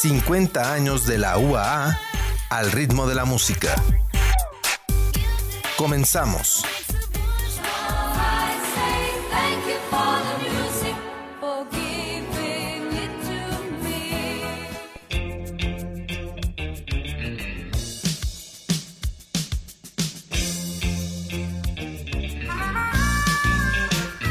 50 años de la UAA al ritmo de la música. Comenzamos.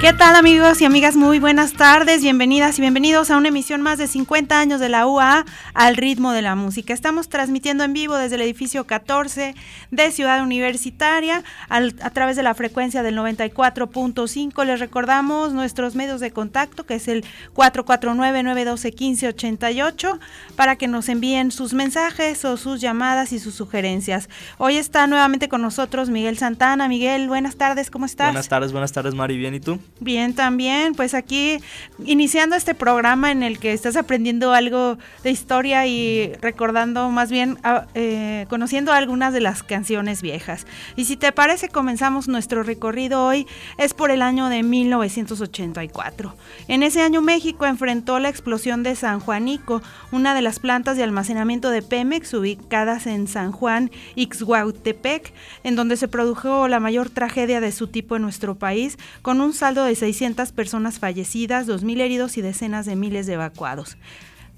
¿Qué tal amigos y amigas? Muy buenas tardes, bienvenidas y bienvenidos a una emisión más de 50 años de la UA al ritmo de la música. Estamos transmitiendo en vivo desde el edificio 14 de Ciudad Universitaria a través de la frecuencia del 94.5. Les recordamos nuestros medios de contacto que es el 449-912-1588 para que nos envíen sus mensajes o sus llamadas y sus sugerencias. Hoy está nuevamente con nosotros Miguel Santana. Miguel, buenas tardes, ¿cómo estás? Buenas tardes, buenas tardes Mari, bien, ¿y tú? Bien, también, pues aquí iniciando este programa en el que estás aprendiendo algo de historia y recordando más bien, ah, eh, conociendo algunas de las canciones viejas. Y si te parece, comenzamos nuestro recorrido hoy, es por el año de 1984. En ese año México enfrentó la explosión de San Juanico, una de las plantas de almacenamiento de Pemex ubicadas en San Juan, Ixhuautepec, en donde se produjo la mayor tragedia de su tipo en nuestro país, con un saldo de 600 personas fallecidas, 2.000 heridos y decenas de miles de evacuados.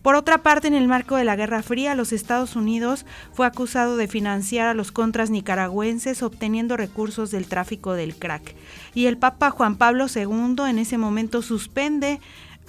Por otra parte, en el marco de la Guerra Fría, los Estados Unidos fue acusado de financiar a los contras nicaragüenses obteniendo recursos del tráfico del crack. Y el Papa Juan Pablo II en ese momento suspende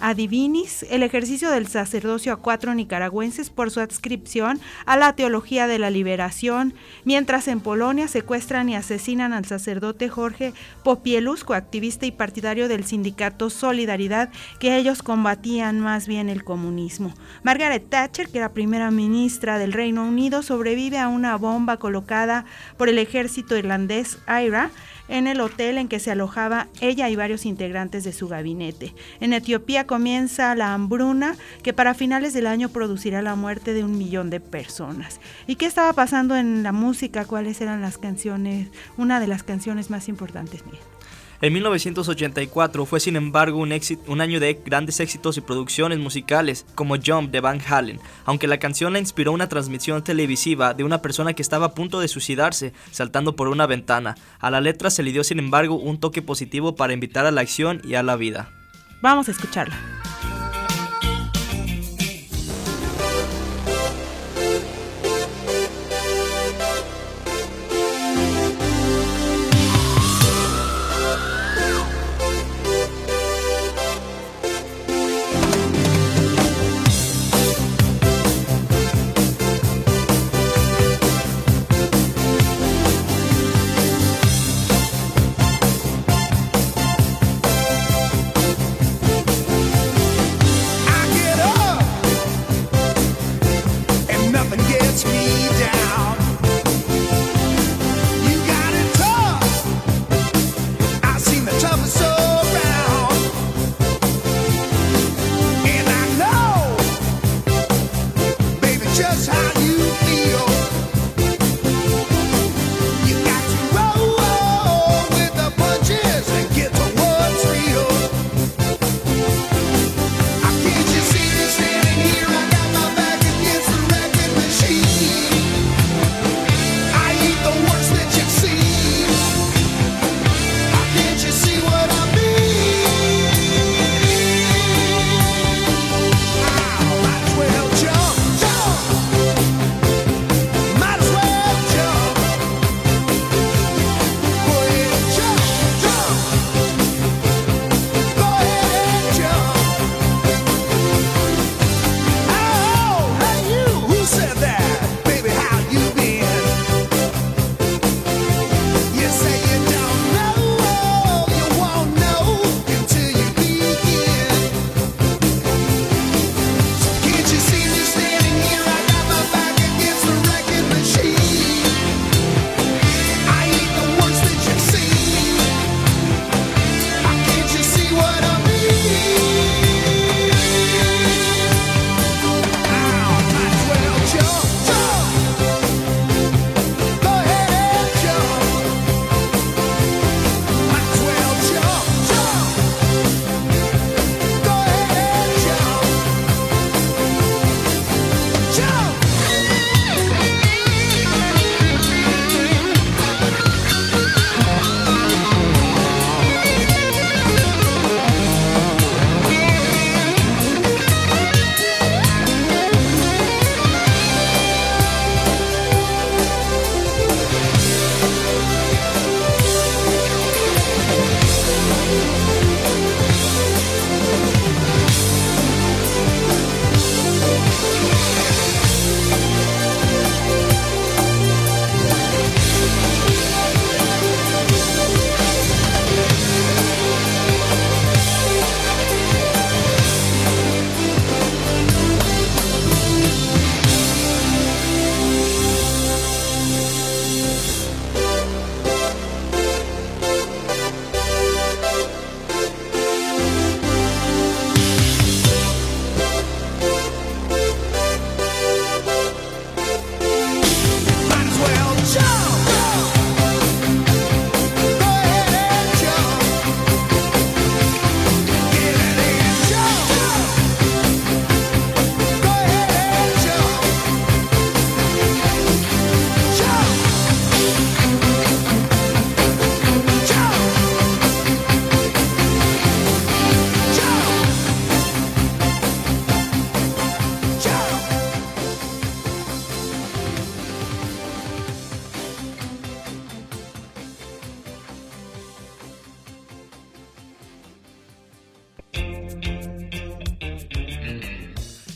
Adivinis el ejercicio del sacerdocio a cuatro nicaragüenses por su adscripción a la teología de la liberación, mientras en Polonia secuestran y asesinan al sacerdote Jorge Popielus, coactivista y partidario del sindicato Solidaridad, que ellos combatían más bien el comunismo. Margaret Thatcher, que era primera ministra del Reino Unido, sobrevive a una bomba colocada por el ejército irlandés IRA en el hotel en que se alojaba ella y varios integrantes de su gabinete. En Etiopía comienza la hambruna que para finales del año producirá la muerte de un millón de personas. ¿Y qué estaba pasando en la música? ¿Cuáles eran las canciones? Una de las canciones más importantes. En 1984 fue sin embargo un, un, año de grandes éxitos y producciones musicales como Jump de Van Halen, aunque la canción la inspiró una transmisión televisiva de una persona que estaba a punto de suicidarse saltando por una ventana. A la letra se le dio sin embargo un toque positivo para invitar a la acción y a la vida. Vamos a escucharla.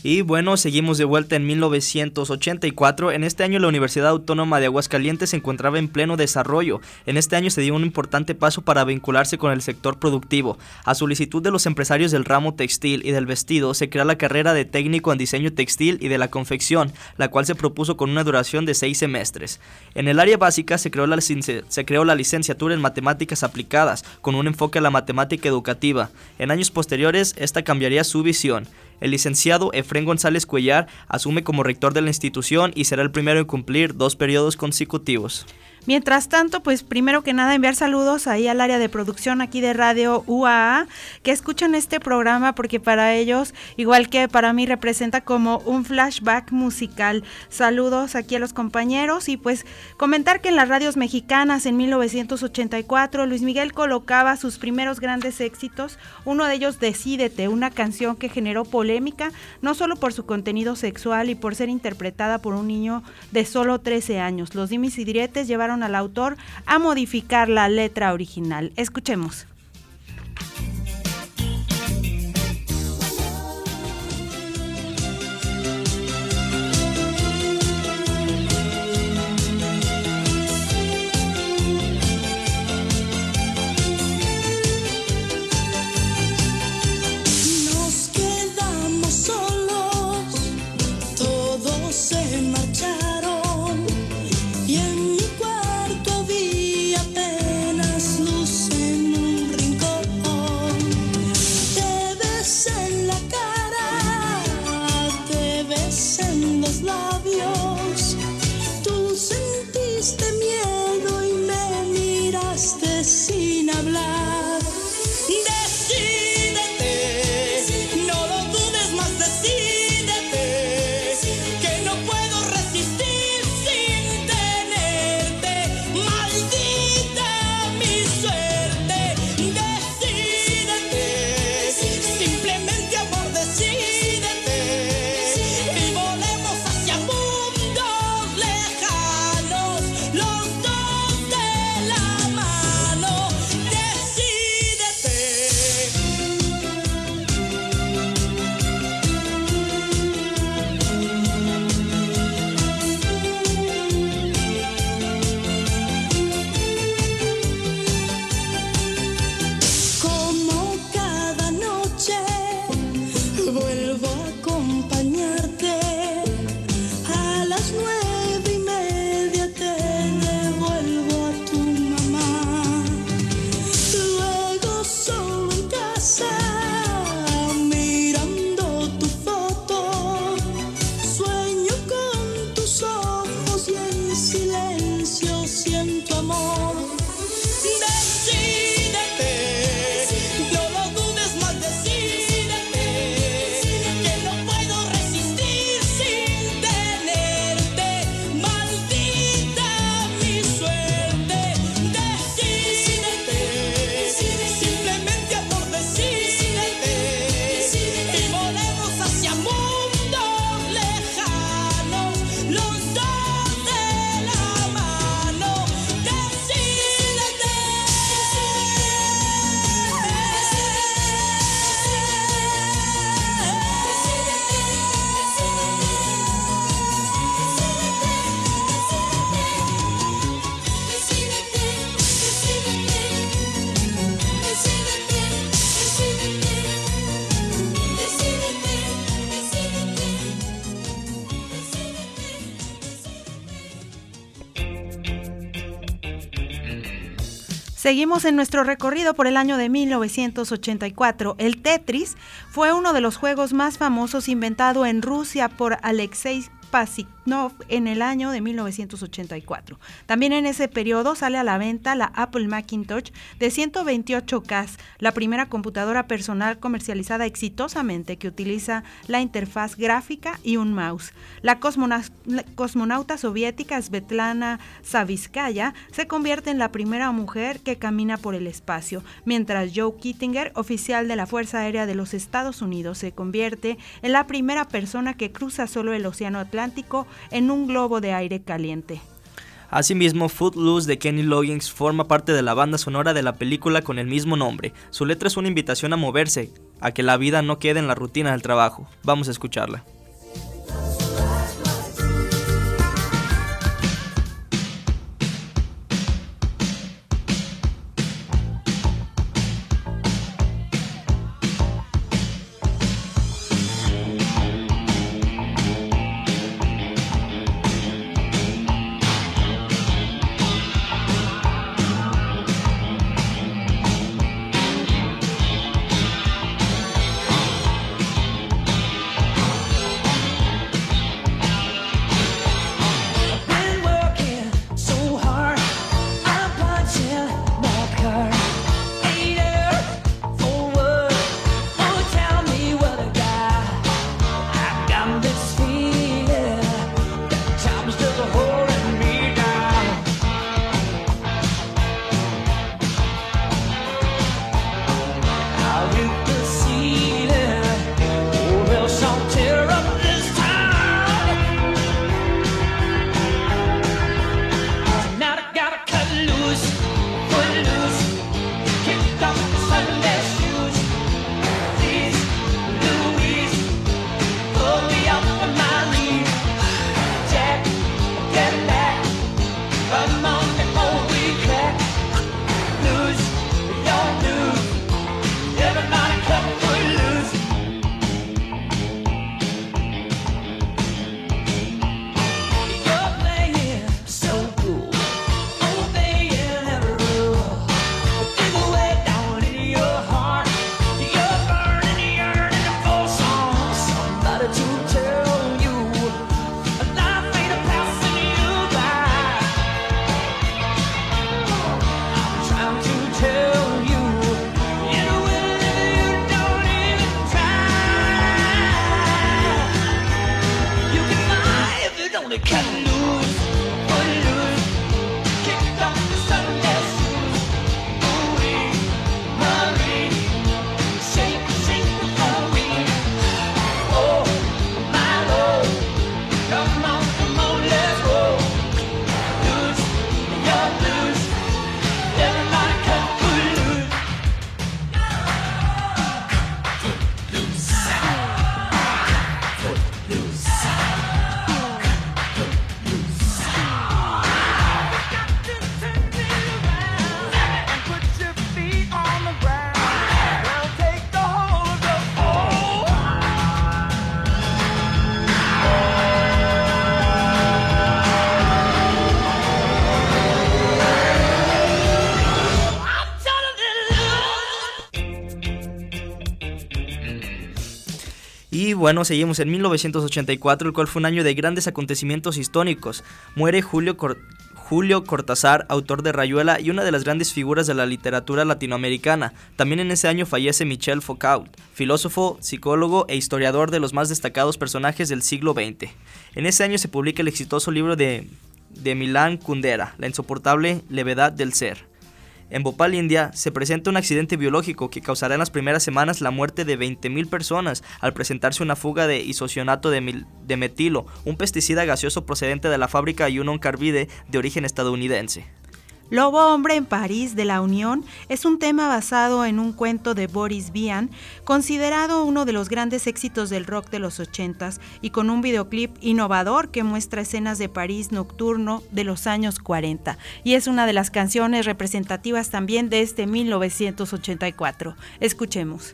Y bueno, seguimos de vuelta en 1984. En este año la Universidad Autónoma de Aguascalientes se encontraba en pleno desarrollo. En este año se dio un importante paso para vincularse con el sector productivo. A solicitud de los empresarios del ramo textil y del vestido, se crea la carrera de técnico en diseño textil y de la confección, la cual se propuso con una duración de seis semestres. En el área básica se creó la, se creó la licenciatura en matemáticas aplicadas, con un enfoque a la matemática educativa. En años posteriores, esta cambiaría su visión. El licenciado Efren González Cuellar asume como rector de la institución y será el primero en cumplir dos periodos consecutivos. Mientras tanto, pues primero que nada enviar saludos ahí al área de producción aquí de Radio UAA que escuchan este programa porque para ellos, igual que para mí, representa como un flashback musical. Saludos aquí a los compañeros y pues comentar que en las radios mexicanas en 1984 Luis Miguel colocaba sus primeros grandes éxitos, uno de ellos Decídete, una canción que generó polémica no solo por su contenido sexual y por ser interpretada por un niño de solo 13 años. Los dimis y diretes llevaron al autor a modificar la letra original. Escuchemos. Seguimos en nuestro recorrido por el año de 1984. El Tetris fue uno de los juegos más famosos inventado en Rusia por Alexei En el año de 1984. También en ese periodo sale a la venta la Apple Macintosh de 128K, la primera computadora personal comercializada exitosamente que utiliza la interfaz gráfica y un mouse. La, cosmonauta soviética Svetlana Savitskaya se convierte en la primera mujer que camina por el espacio, mientras Joe Kittinger, oficial de la Fuerza Aérea de los Estados Unidos, se convierte en la primera persona que cruza solo el Océano Atlántico en un globo de aire caliente. Asimismo, Footloose de Kenny Loggins forma parte de la banda sonora de la película con el mismo nombre. Su letra es una invitación a moverse, a que la vida no quede en la rutina del trabajo. Vamos a escucharla. Bueno, seguimos en 1984, el cual fue un año de grandes acontecimientos históricos. Muere Julio, Cortázar, autor de Rayuela y una de las grandes figuras de la literatura latinoamericana. También en ese año fallece Michel Foucault, filósofo, psicólogo e historiador de los más destacados personajes del siglo XX. En ese año se publica el exitoso libro de, de Milán Kundera, La insoportable levedad del ser. En Bhopal, India, se presenta un accidente biológico que causará en las primeras semanas la muerte de 20.000 personas al presentarse una fuga de isocionato de, de, metilo, un pesticida gaseoso procedente de la fábrica Union Carbide de origen estadounidense. Lobo Hombre en París de la Unión es un tema basado en un cuento de Boris Vian, considerado uno de los grandes éxitos del rock de los 80s y con un videoclip innovador que muestra escenas de París nocturno de los años 40 y es una de las canciones representativas también de este 1984. Escuchemos.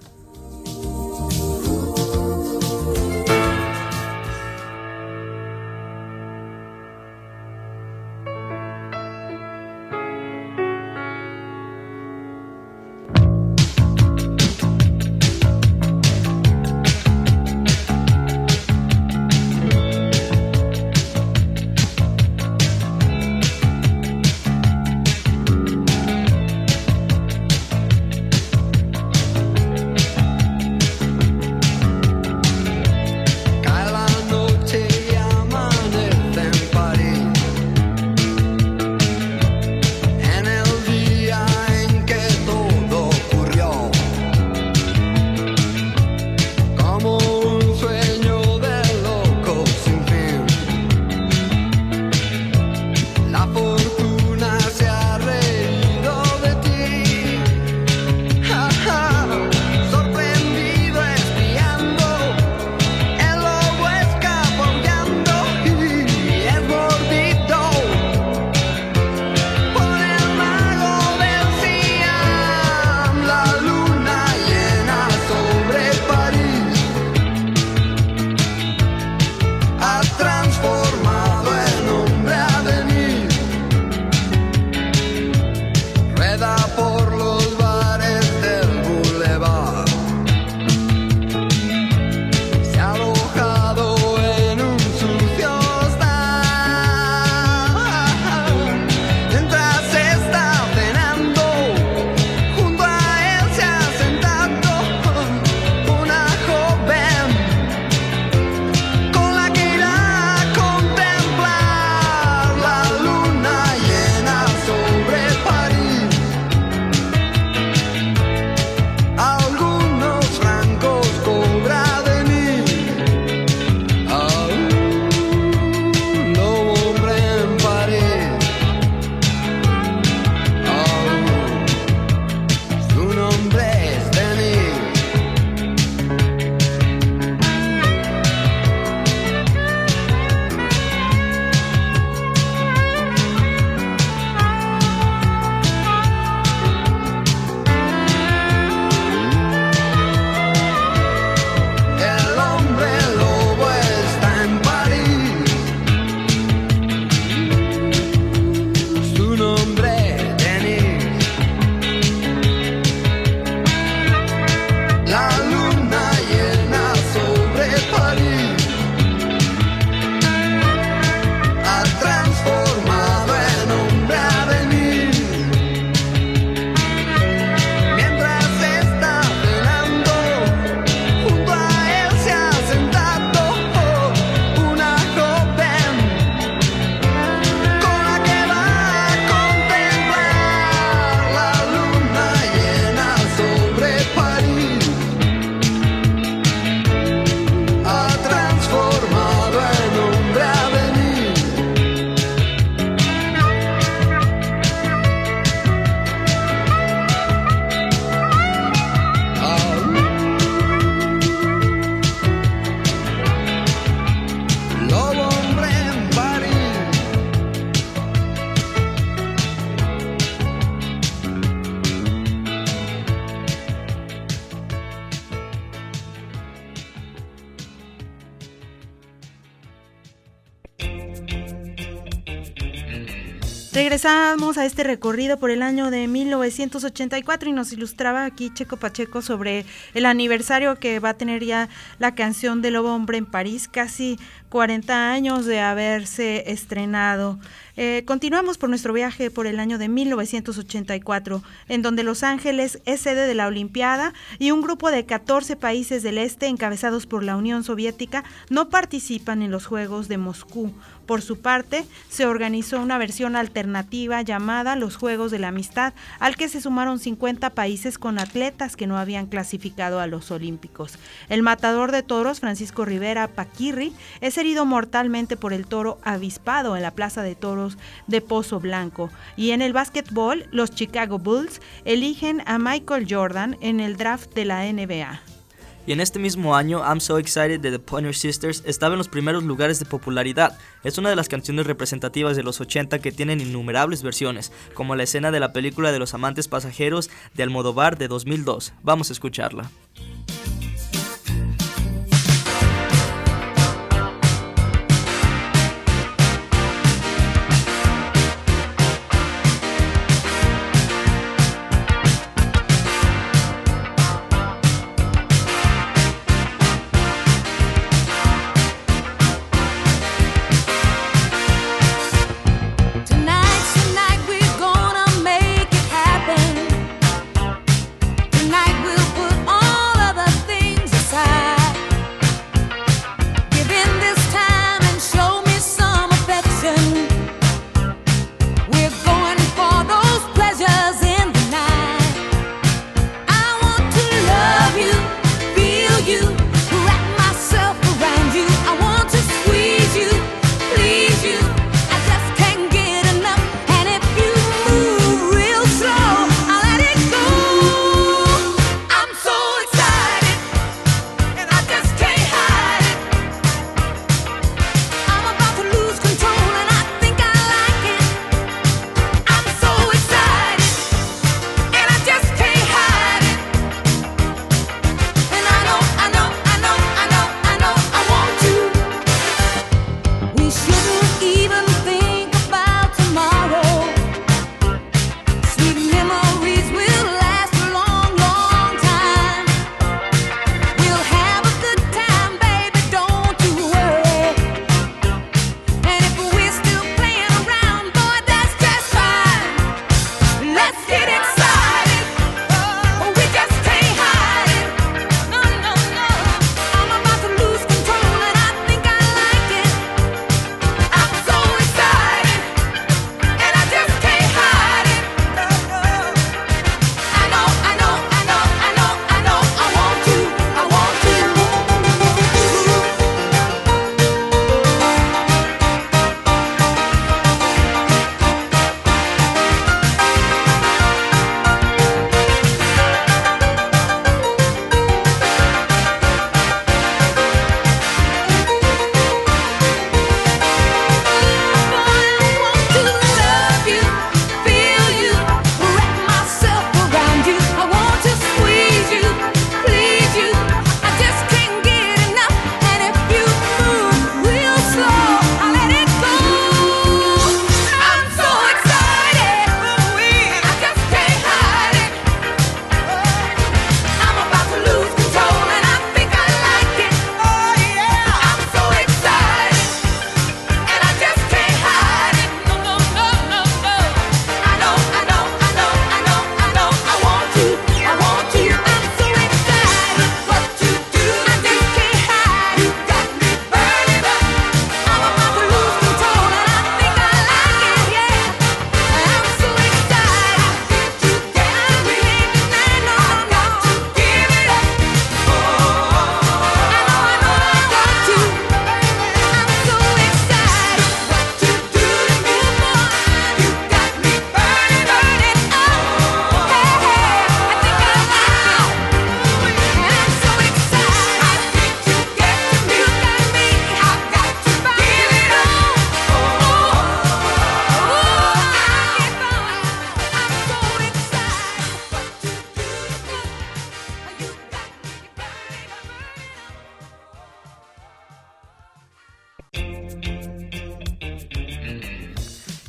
Este recorrido por el año de 1984 y nos ilustraba aquí Checo Pacheco sobre el aniversario que va a tener ya la canción de Lobo Hombre en París, casi 40 años de haberse estrenado. Eh, continuamos por nuestro viaje por el año de 1984, en donde Los Ángeles es sede de la Olimpiada y un grupo de 14 países del este, encabezados por la Unión Soviética, no participan en los Juegos de Moscú. Por su parte, se organizó una versión alternativa llamada los Juegos de la Amistad, al que se sumaron 50 países con atletas que no habían clasificado a los Olímpicos. El matador de toros, Francisco Rivera Paquirri, es herido mortalmente por el toro avispado en la Plaza de Toros de Pozo Blanco. Y en el básquetbol, los Chicago Bulls eligen a Michael Jordan en el draft de la NBA. Y en este mismo año, I'm So Excited de The Pointer Sisters estaba en los primeros lugares de popularidad. Es una de las canciones representativas de los 80 que tienen innumerables versiones, como la escena de la película de los amantes pasajeros de Almodóvar de 2002. Vamos a escucharla.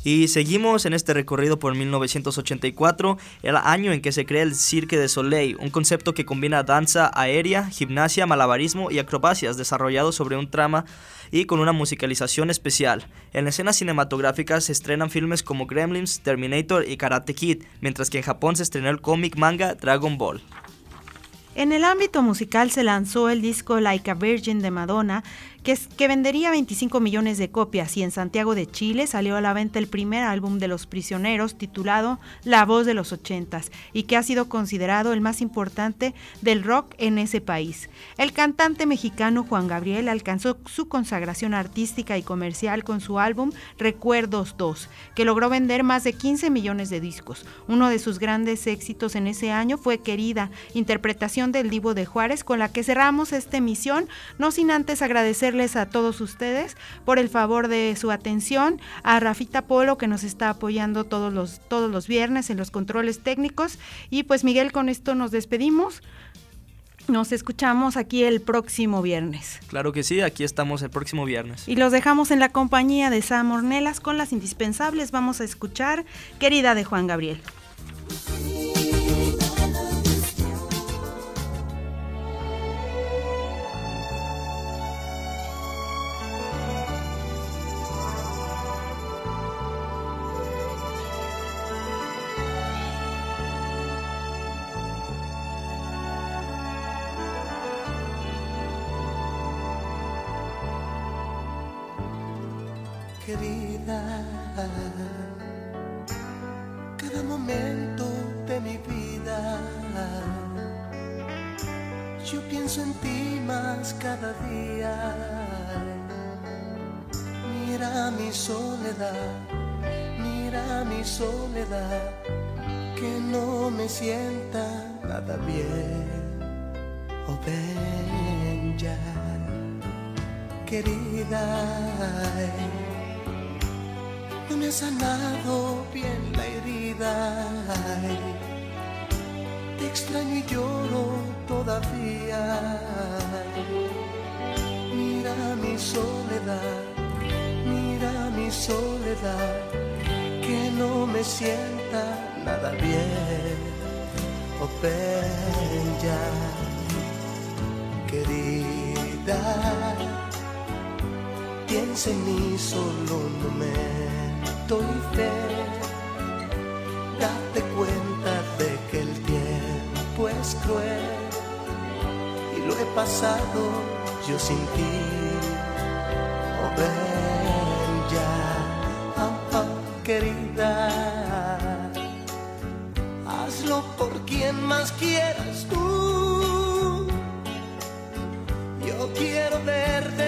Y seguimos en este recorrido por 1984, el año en que se crea el Cirque de Soleil, un concepto que combina danza aérea, gimnasia, malabarismo y acrobacias desarrollado sobre un trama y con una musicalización especial. En escenas cinematográficas se estrenan filmes como Gremlins, Terminator y Karate Kid, mientras que en Japón se estrenó el cómic manga Dragon Ball. En el ámbito musical se lanzó el disco Like a Virgin de Madonna, que, vendería 25 millones de copias y en Santiago de Chile salió a la venta el primer álbum de Los Prisioneros titulado La Voz de los Ochentas y que ha sido considerado el más importante del rock en ese país. El cantante mexicano Juan Gabriel alcanzó su consagración artística y comercial con su álbum Recuerdos 2, que logró vender más de 15 millones de discos. Uno de sus grandes éxitos en ese año fue Querida, interpretación del Divo de Juárez, con la que cerramos esta emisión, no sin antes agradecer a todos ustedes por el favor de su atención, a Rafita Polo que nos está apoyando todos los, todos los viernes en los controles técnicos y pues Miguel con esto nos despedimos. Nos escuchamos aquí el próximo viernes. Claro que sí, aquí estamos el próximo viernes. Y los dejamos en la compañía de Sam Ornelas con las indispensables. Vamos a escuchar Querida de Juan Gabriel. Yo pienso en ti más cada día. Mira mi soledad, mira mi soledad, que no me sienta nada bien. Oh, ven ya, querida no me ha sanado bien la herida. Extraño y lloro todavía. Mira mi soledad, mira mi soledad, que no me sienta nada bien. Oh, bella, querida, piensa en mí solo un momento y fe. Cruel y lo he pasado yo sin ti. Oh, ya, oh, oh, querida, hazlo por quien más quieras tú. Yo quiero ver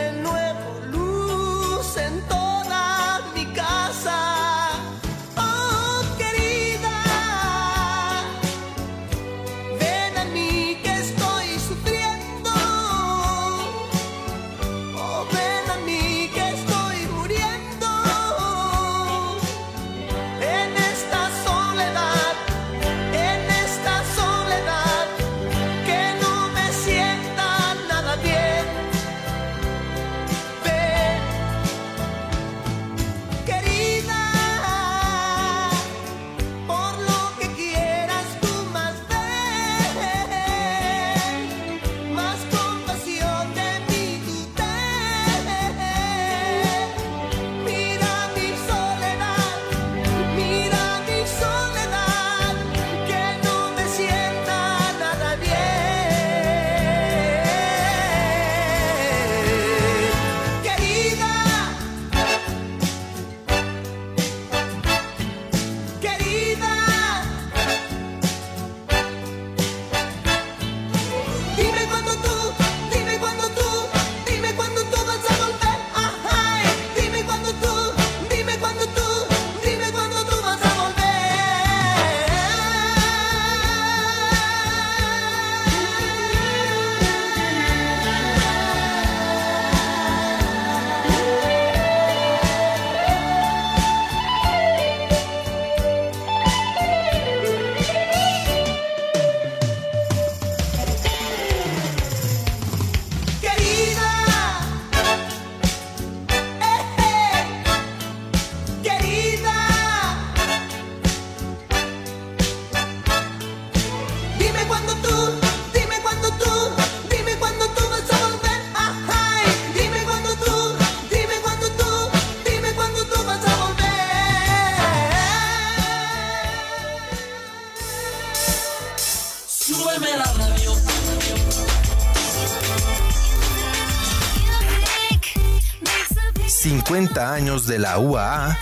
de la UAA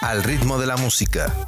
al ritmo de la música.